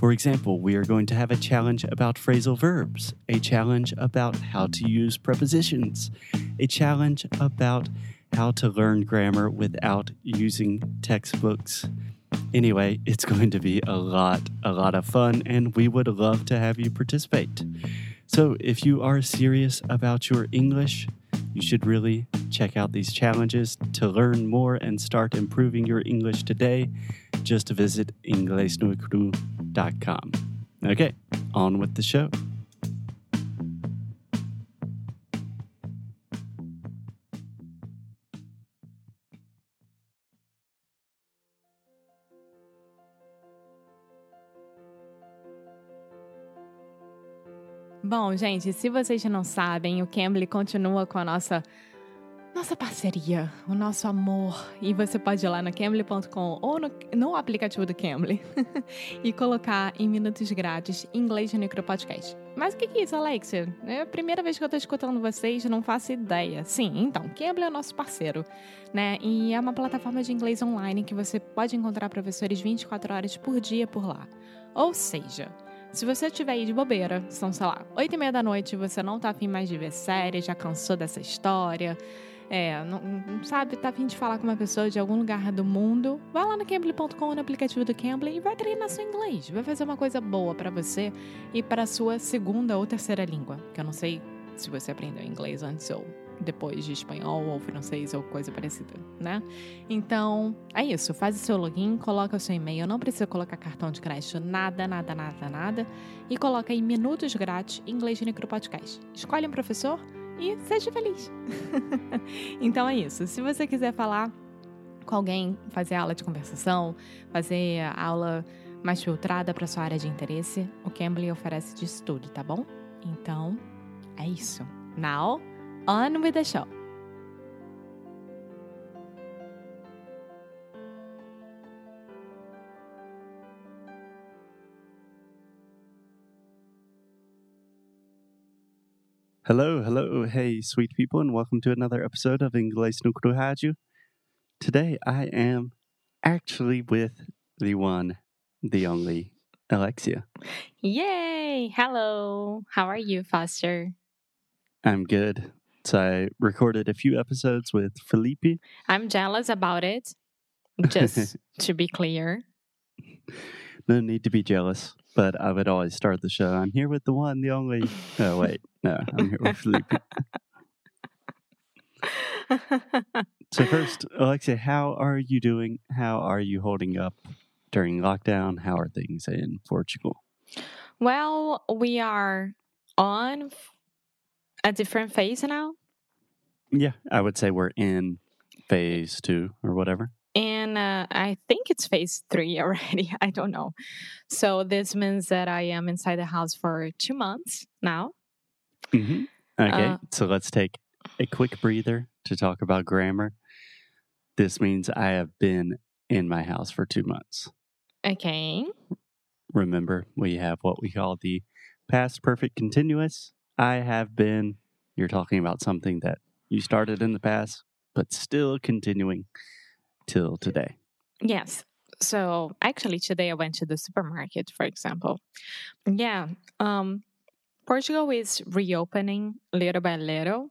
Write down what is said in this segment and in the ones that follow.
For example, we are going to have a challenge about phrasal verbs, a challenge about how to use prepositions, a challenge about how to learn grammar without using textbooks. Anyway, it's going to be a lot, a lot of fun, and we would love to have you participate. So, if you are serious about your English, you should really check out these challenges to learn more and start improving your English today. Just visit inglesnuecru.com. Okay, on with the show. Bom, gente, se vocês não sabem, o Cambly continua com a nossa nossa parceria, o nosso amor. E você pode ir lá no Cambly.com ou no, no, aplicativo do Cambly e colocar em minutos grátis inglês no micro podcast. Mas o que é isso, Alexia? É a primeira vez que eu estou escutando vocês, não faço ideia. Sim, então, Cambly é nosso parceiro, né? E é uma plataforma de inglês online que você pode encontrar professores 24 horas por dia por lá. Ou seja, se você estiver aí de bobeira, são, sei lá, oito e meia da noite, você não tá afim mais de ver série, já cansou dessa história, é, não, não sabe, tá afim de falar com uma pessoa de algum lugar do mundo, vai lá no Cambly.com, no aplicativo do Cambly e vai treinar seu inglês. Vai fazer uma coisa boa para você e para sua segunda ou terceira língua, que eu não sei se você aprendeu inglês antes ou depois de espanhol ou francês ou coisa parecida, né? Então, é isso. Faz o seu login, coloca o seu e-mail, não precisa colocar cartão de crédito, nada, nada, nada, nada. E coloca aí minutos grátis inglês no podcast. Escolhe um professor e seja feliz. então é isso. Se você quiser falar com alguém, fazer aula de conversação, fazer aula mais filtrada para sua área de interesse, o Cambly oferece disso tudo, tá bom? Então, é isso. Now, on with the show. Hello, hello, hey, sweet people, and welcome to another episode of Inglês no Rádio. Today I am actually with the one, the only Alexia. Yay! Hello. How are you, Foster? I'm good. So I recorded a few episodes with Felipe. I'm jealous about it, just to be clear. No need to be jealous, but I would always start the show. I'm here with the one, the only. Oh, wait. No, I'm here with Felipe. so, first, Alexia, how are you doing? How are you holding up during lockdown? How are things in Portugal? Well, we are on a different phase now. Yeah, I would say we're in phase two or whatever. And uh, I think it's phase three already. I don't know. So this means that I am inside the house for two months now. Mm-hmm. Okay, uh, so let's take a quick breather to talk about grammar. This means I have been in my house for two months. Okay. Remember, we have what we call the past perfect continuous. I have been, you're talking about something that you started in the past, but still continuing till today. Yes. So actually, today I went to the supermarket, for example. Yeah. Um, Portugal is reopening little by little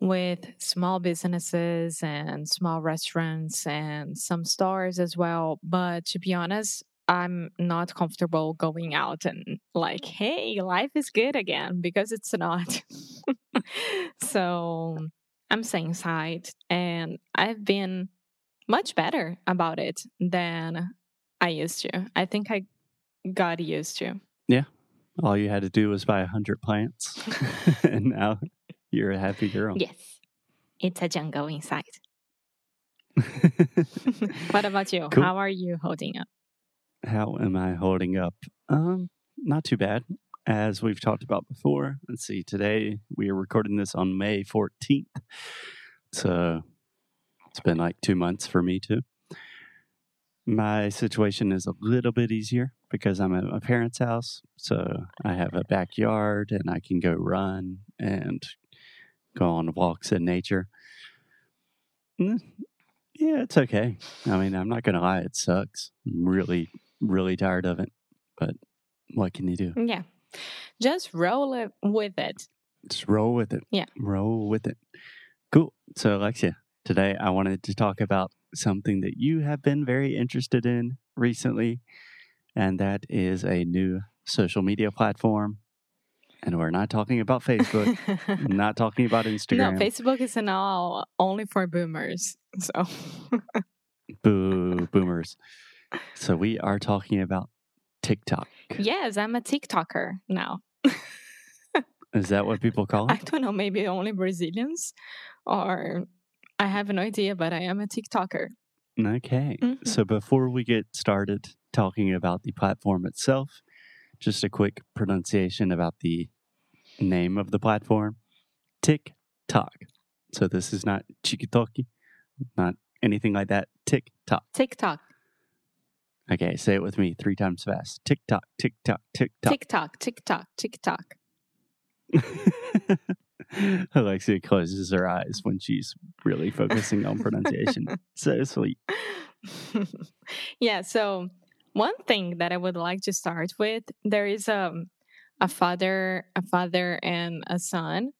with small businesses and small restaurants and some stores as well. But to be honest, I'm not comfortable going out and like, hey, life is good again because it's not. so I'm saying inside and I've been much better about it than I used to. I think I got used to. Yeah. All you had to do was buy a hundred plants, and now you're a happy girl. Yes. It's a jungle inside. what about you? Cool. How are you holding up? How am I holding up? Um, not too bad. As we've talked about before, let's see, today we are recording this on May 14th. So it's been like two months for me too. My situation is a little bit easier because I'm at my parents' house. So I have a backyard and I can go run and go on walks in nature. Mm, Yeah, it's okay. I mean, I'm not going to lie, it sucks. I'm really, really tired of it. But what can you do? Yeah. Just roll it with it. Just roll with it. Yeah. Roll with it. Cool. So, Alexia, today I wanted to talk about something that you have been very interested in recently, and that is a new social media platform. And we're not talking about Facebook, not talking about Instagram. no, Facebook is now only for boomers. So Boo, boomers. So, we are talking about TikTok. yes, I'm a TikToker now. Is that what people call it? I don't know, maybe only Brazilians or I have no idea, but I am a TikToker. Okay. Mhm. So before we get started talking about the platform itself, just a quick pronunciation about the name of the platform TikTok. So this is not Chikitoki, not anything like that. TikTok. TikTok, Okay, say it with me three times fast. TikTok, TikTok, TikTok. TikTok, TikTok, TikTok. Alexia closes her eyes when she's really focusing on pronunciation. so sweet. yeah, so one thing that I would like to start with, there is um, a father, a father and a son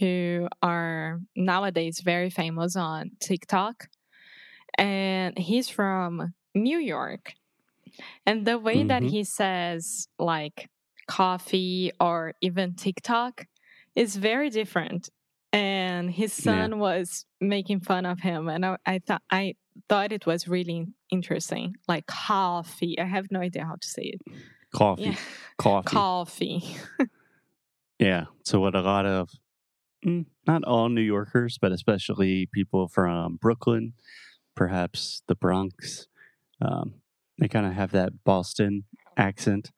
who are nowadays very famous on TikTok. And he's from New York. And the way that Mhm. he says like coffee or even TikTok is very different. And his Yeah. son was making fun of him and I, I thought I thought it was really interesting. Like coffee. I have no idea how to say it. Coffee. Yeah. Coffee. Coffee. Yeah. So what a lot of mm, not all New Yorkers, but especially people from Brooklyn, perhaps the Bronx, um, they kind of have that Boston accent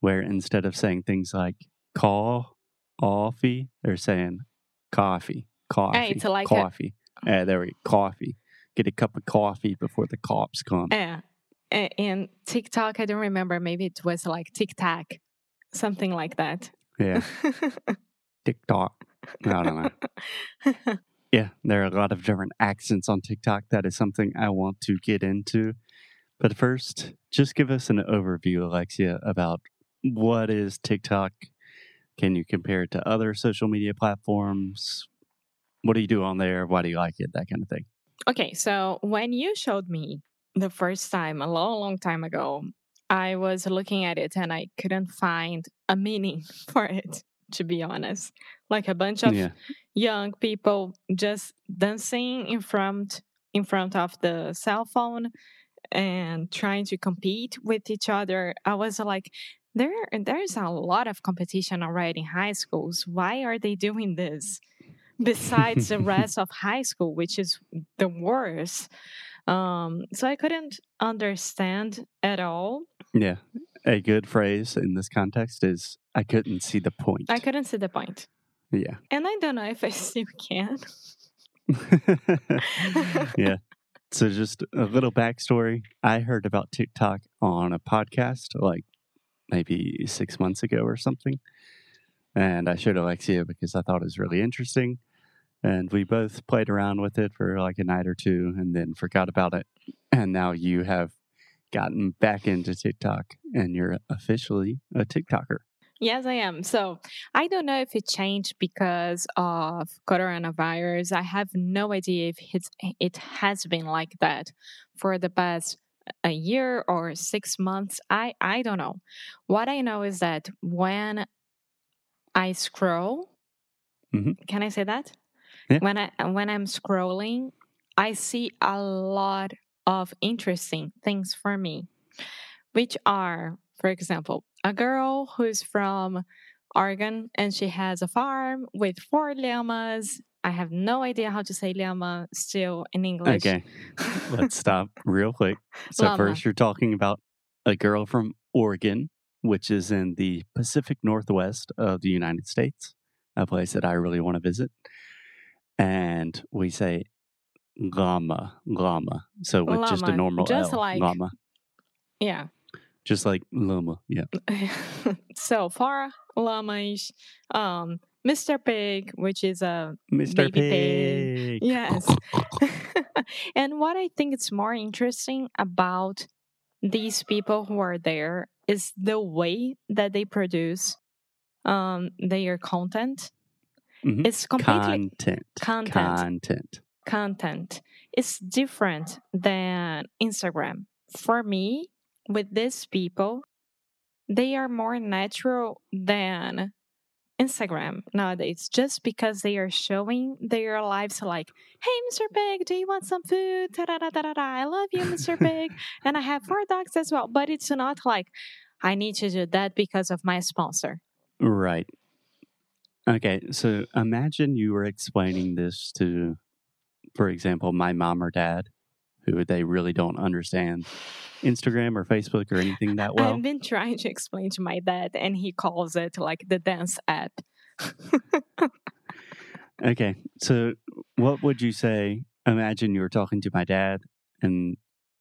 where instead of saying things like call coffee, they're saying coffee, coffee, it's like a- coffee. Yeah, there we go, coffee. Get a cup of coffee before the cops come. Yeah. And TikTok, I don't remember. Maybe it was like Tic Tac, something like that. Yeah, TikTok. I don't know. Yeah, there are a lot of different accents on TikTok. That is something I want to get into. But first, just give us an overview, Alexia, about what is TikTok? Can you compare it to other social media platforms? What do you do on there? Why do you like it? That kind of thing. okay, so when you showed me the first time, a long, long time ago, I was looking at it and I couldn't find a meaning for it, to be honest. Like a bunch of yeah, young people just dancing in front in front of the cell phone and trying to compete with each other i was like there there's a lot of competition already in high schools why are they doing this besides the rest of high school which is the worst um so i couldn't understand at all yeah. A good phrase in this context is I couldn't see the point. i couldn't see the point yeah. and i don't know if i still can yeah. So, just a little backstory. I heard about TikTok on a podcast like maybe six months ago or something. And I showed Alexia because I thought it was really interesting. And we both played around with it for like a night or two and then forgot about it. And now you have gotten back into TikTok and you're officially a TikToker. Yes, I am. So I don't know if it changed because of coronavirus. I have no idea if it's, it has been like that for the past a year or six months. I, I don't know. What I know is that when I scroll, Mhm. can I say that? Yeah. When I when I'm scrolling, I see a lot of interesting things for me, which are, for example, a girl who's from Oregon and she has a farm with four llamas. I have no idea how to say llama still in English. Okay. Let's stop real quick. So, Llama. first, you're talking about a girl from Oregon, which is in the Pacific Northwest of the United States, a place that I really want to visit. And we say llama, llama. So with just a normal just L, like- llama, Yeah. Just like llama. Yeah. so for llamas, um, Mr. Pig, which is a Mr. Pig. pig. yes. and what I think is more interesting about these people who are there is the way that they produce um their content. Mhm. It's completely Content. content. Content. content is different than Instagram. For me, with these people, they are more natural than Instagram nowadays just because they are showing their lives like, hey, Mr. Pig, do you want some food? Ta-da-da-da-da-da. I love you, Mr. Pig. and I have four dogs as well. But it's not like, I need to do that because of my sponsor. Right. Okay, so imagine you were explaining this to, for example, my mom or dad, who they really don't understand Instagram or Facebook or anything that well. I've been trying to explain to my dad, and he calls it like the dance app. Okay, so what would you say? Imagine you were talking to my dad, and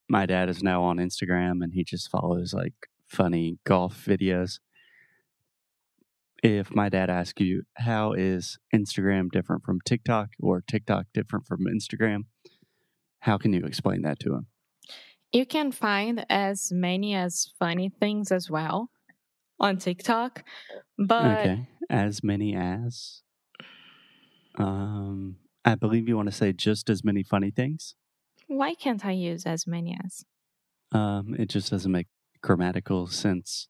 my dad is now on Instagram and he just follows like funny golf videos. If my dad asked you, how is Instagram different from TikTok or TikTok different from Instagram? How can you explain that to him? You can find as many as funny things as well on TikTok, but okay, as many as. Um, I believe you want to say just as many funny things. why can't I use as many as? Um, it just doesn't make grammatical sense.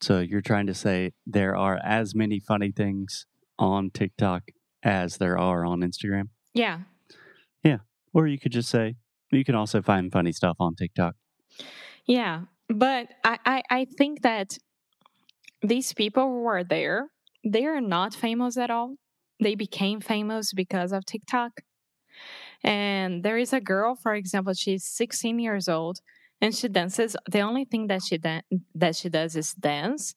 So you're trying to say there are as many funny things on TikTok as there are on Instagram, Yeah. Yeah, or you could just say you can also find funny stuff on TikTok. yeah, but I, I, I think that these people who are there, they are not famous at all. They became famous because of TikTok. And there is a girl, for example, she's 16 years old and she dances. The only thing that she dan- that she does is dance.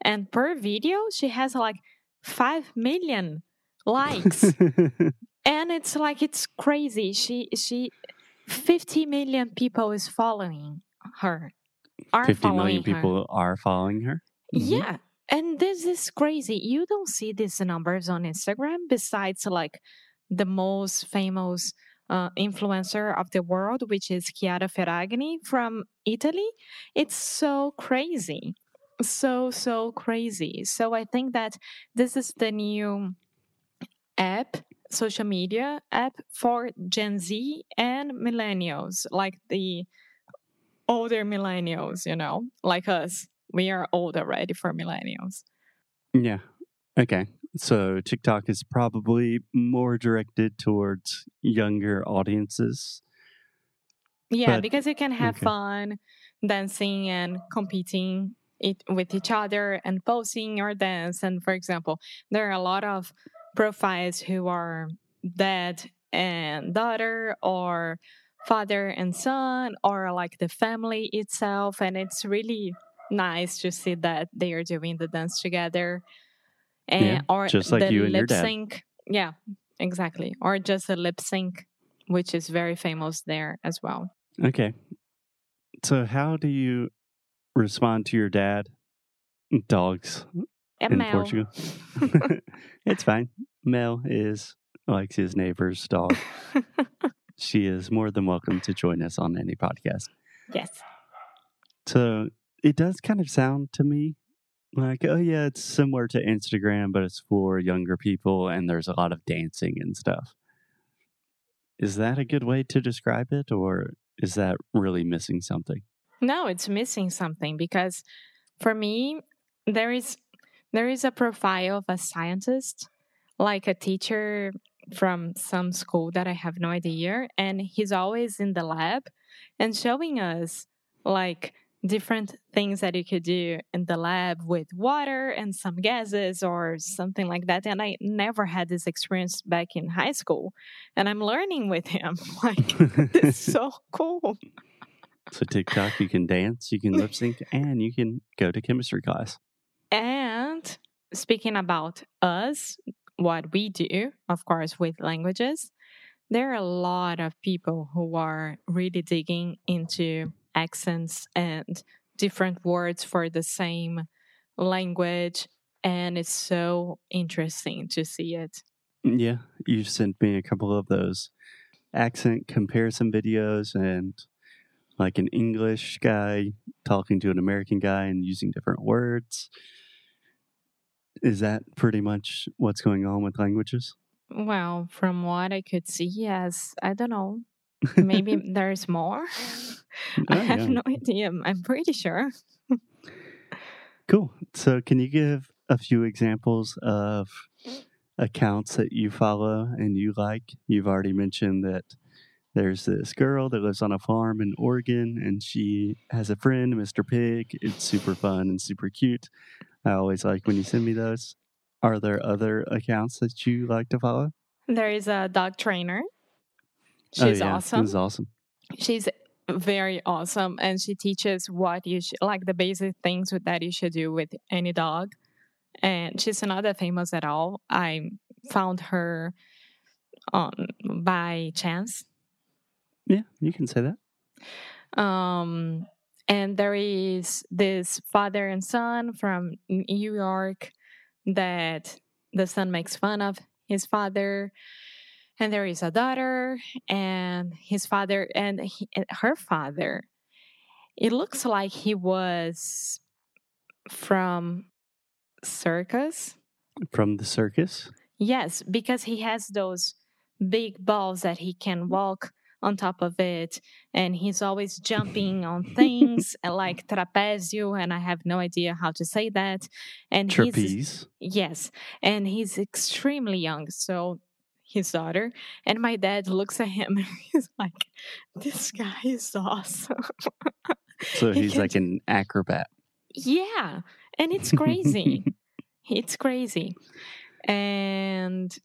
And per video, she has like 5 million likes. And it's like it's crazy. She she 50 million people is following her. Are 50 following million her. people are following her. Mhm. Yeah. And this is crazy. You don't see these numbers on Instagram besides like the most famous uh, influencer of the world, which is Chiara Ferragni from Italy. It's so crazy. So, so crazy. So I think that this is the new app, social media app for Gen Z and millennials, like the older millennials, you know, like us we are old already for millennials. Yeah. Okay. So TikTok is probably more directed towards younger audiences. Yeah, But- because you can have okay. fun dancing and competing it with each other and posting your dance. And for example, there are a lot of profiles who are dad and daughter or father and son or like the family itself. And it's really nice to see that they are doing the dance together. And Yeah, or just like the you and your lip dad. sync. Yeah, exactly. Or just a lip sync, which is very famous there as well. Okay. So how do you respond to your dad? Dogs in Portugal. it's fine. Mel is Alexia's neighbor's dog. She is more than welcome to join us on any podcast. yes. So it does kind of sound to me like, oh yeah, it's similar to Instagram, but it's for younger people and there's a lot of dancing and stuff. Is that a good way to describe it, or is that really missing something? No, it's missing something because for me there is there is a profile of a scientist, like a teacher from some school that I have no idea, and he's always in the lab and showing us like different things that you could do in the lab with water and some gases or something like that. And I never had this experience back in high school, and I'm learning with him. Like it's so cool. So TikTok, you can dance, you can lip sync, and you can go to chemistry class. And speaking about us, what we do, of course, with languages, there are a lot of people who are really digging into accents and different words for the same language. And it's so interesting to see it. Yeah, you sent me a couple of those accent comparison videos and like an English guy talking to an American guy and using different words. Is that pretty much what's going on with languages? Well, from what I could see, yes. I don't know. Maybe there's more. Oh, I Oh, have yeah. no idea. I'm pretty sure. Cool. So, can you give a few examples of accounts that you follow and you like? You've already mentioned that there's this girl that lives on a farm in Oregon and she has a friend, Mr. Pig. It's super fun and super cute. I always like when you send me those. Are there other accounts that you like to follow? There is a dog trainer. Oh, She's yeah, awesome. Is awesome. She's very awesome and she teaches what you should like the basic things that you should do with any dog and she's not that famous at all i found her on by chance Yeah, you can say that. um and there is this father and son from new york that the son makes fun of his father. And there is a daughter and his father and he, and her father. It looks like he was from circus. From the circus. yes because he has those big balls that he can walk on top of it and he's always jumping on things uh, like trapezio and i have no idea how to say that and he's Trapeze. Yes, and he's extremely young. So his daughter and my dad looks at him and he's like, "This guy is awesome." So he's can like an acrobat. yeah, and it's crazy. it's crazy, and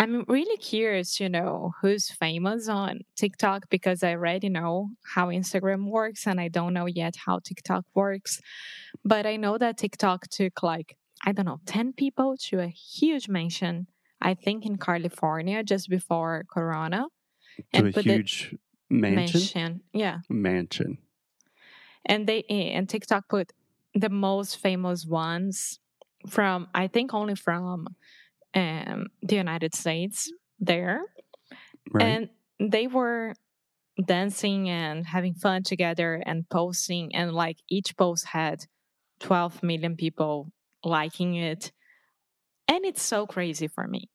I'm really curious, you know, who's famous on TikTok because I already know how Instagram works and I don't know yet how TikTok works. But I know that TikTok took like, I don't know, 10 people to a huge mansion, I think in California just before Corona. to a huge mansion. mansion. Yeah. Mansion. And they eh, and TikTok put the most famous ones from I think only from um, the United States there. Right. and they were dancing and having fun together and posting and like each post had 12 million people liking it and it's so crazy for me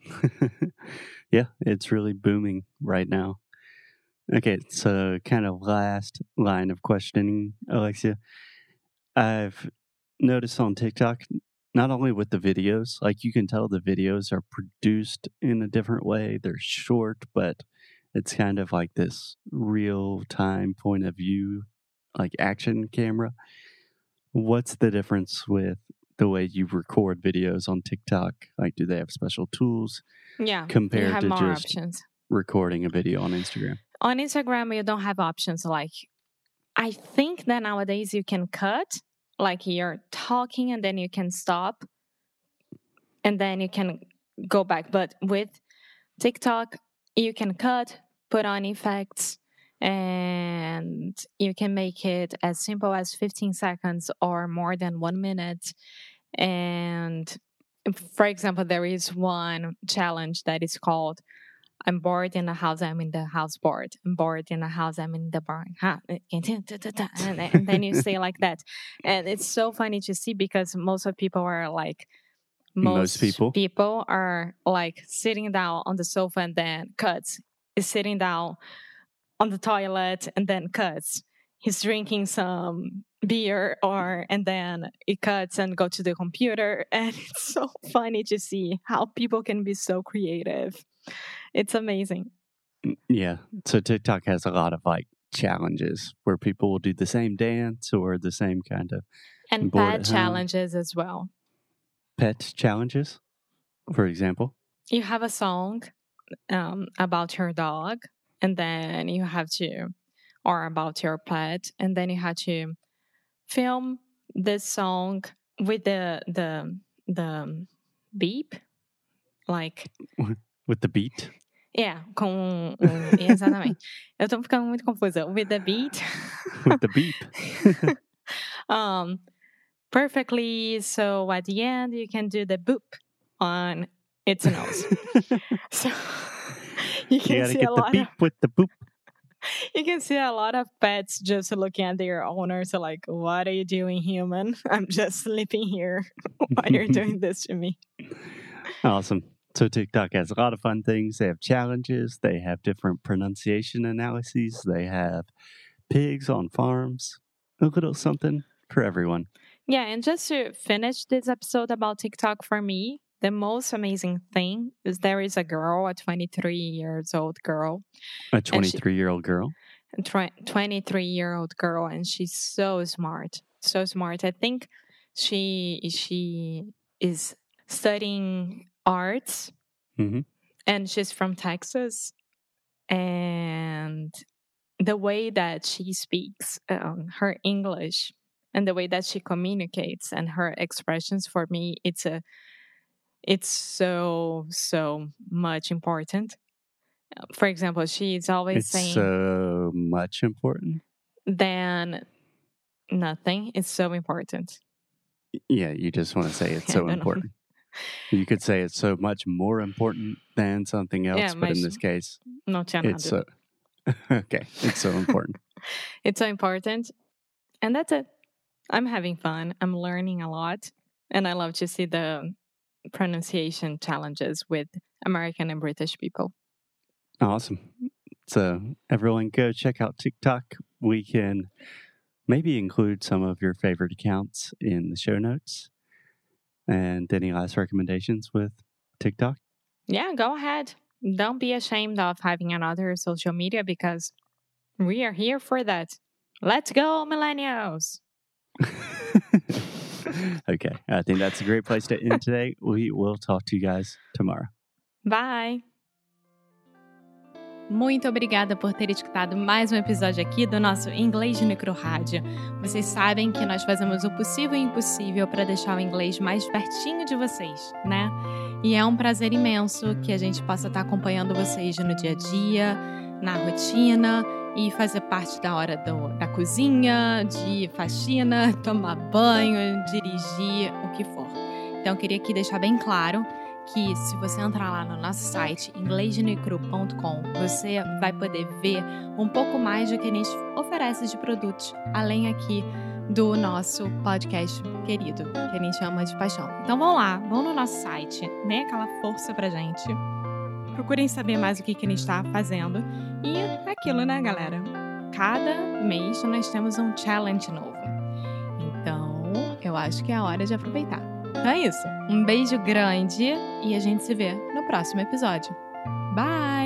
yeah, it's really booming right now. Okay, so kind of last line of questioning, Alexia. I've noticed on TikTok, not only with the videos, like you can tell the videos are produced in a different way. They're short, but it's kind of like this real time point of view, like action camera. What's the difference with the way you record videos on TikTok? Like, do they have special tools yeah compared to just options recording a video on Instagram? on instagram you don't have options like i think that nowadays you can cut like you're talking and then you can stop and then you can go back. But with tiktok you can cut put on effects and you can make it as simple as 15 seconds or more than one minute. And for example there is one challenge that is called I'm bored in the house. I'm in the house bored. I'm bored in the house. I'm in the barn. And then- you say like that, and it's so funny to see because most of people are like, Most people? people are like sitting down on the sofa and then cuts. Is sitting down on the toilet and then cuts. He's drinking some beer or and then it cuts and go to the computer and it's so funny to see how people can be so creative. It's amazing. Yeah. So TikTok has a lot of like challenges where people will do the same dance or the same kind of And pet challenges as well. pet challenges, for example. You have a song um, about your dog, and then you have to, or about your pet, and then you have to film this song with the the the beep, like With the beat. yeah, com um, exatamente. Eu tô ficando muito confusa. With the beat. With the beep. um, perfectly. So at the end, you can do the boop on its nose. so you you can gotta see get a the lot beep of with the boop. you can see a lot of pets just looking at their owners like, "What are you doing, human? I'm just sleeping here. Why you're doing this to me?" Awesome. So TikTok has a lot of fun things. They have challenges. They have different pronunciation analyses. They have pigs on farms. A little something for everyone. Yeah, and just to finish this episode about TikTok for me, the most amazing thing is there is a girl, a 23 years old girl, A 23 year old girl. a 23 year old girl, and she's so smart, so smart. I think she she is studying arts, Mhm. and she's from Texas, and the way that she speaks um, her English and the way that she communicates and her expressions for me it's a it's so so much important for example she's always It's saying so much important. Than nothing it's so important Yeah, you just want to say it's so important. You could say it's so much more important than something else, Yeah, but in this case, no it's so uh, okay. It's so important. it's so important and that's it i'm having fun i'm learning a lot and i love to see the pronunciation challenges with american and british people awesome. So everyone, go check out TikTok. We can maybe include some of your favorite accounts in the show notes. And any last recommendations with TikTok? yeah go ahead don't be ashamed of having another social media because we are here for that let's go millennials okay, I think that's a great place to end today. We will talk to you guys tomorrow. Bye! Muito obrigada por ter escutado mais um episódio aqui do nosso Inglês de Micro Rádio. Vocês sabem que nós fazemos o possível e impossível para deixar o inglês mais pertinho de vocês, né? E é um prazer imenso que a gente possa estar acompanhando vocês no dia a dia, na rotina e fazer parte da hora do- da cozinha, de faxina, tomar banho, dirigir, o que for. Então, eu queria aqui deixar bem claro que se você entrar lá no nosso site inglesdenecru.com, você vai poder ver um pouco mais do que a gente oferece de produtos, além aqui do nosso podcast querido, que a gente chama de paixão. Então vão lá, vão no nosso site, né? Aquela força pra gente. Procurem saber mais o que, que a gente está fazendo. E é aquilo, né, galera? Cada mês nós temos um challenge novo. Então, eu acho que é a hora de aproveitar. Então é isso. Um beijo grande e a gente se vê no próximo episódio. Bye!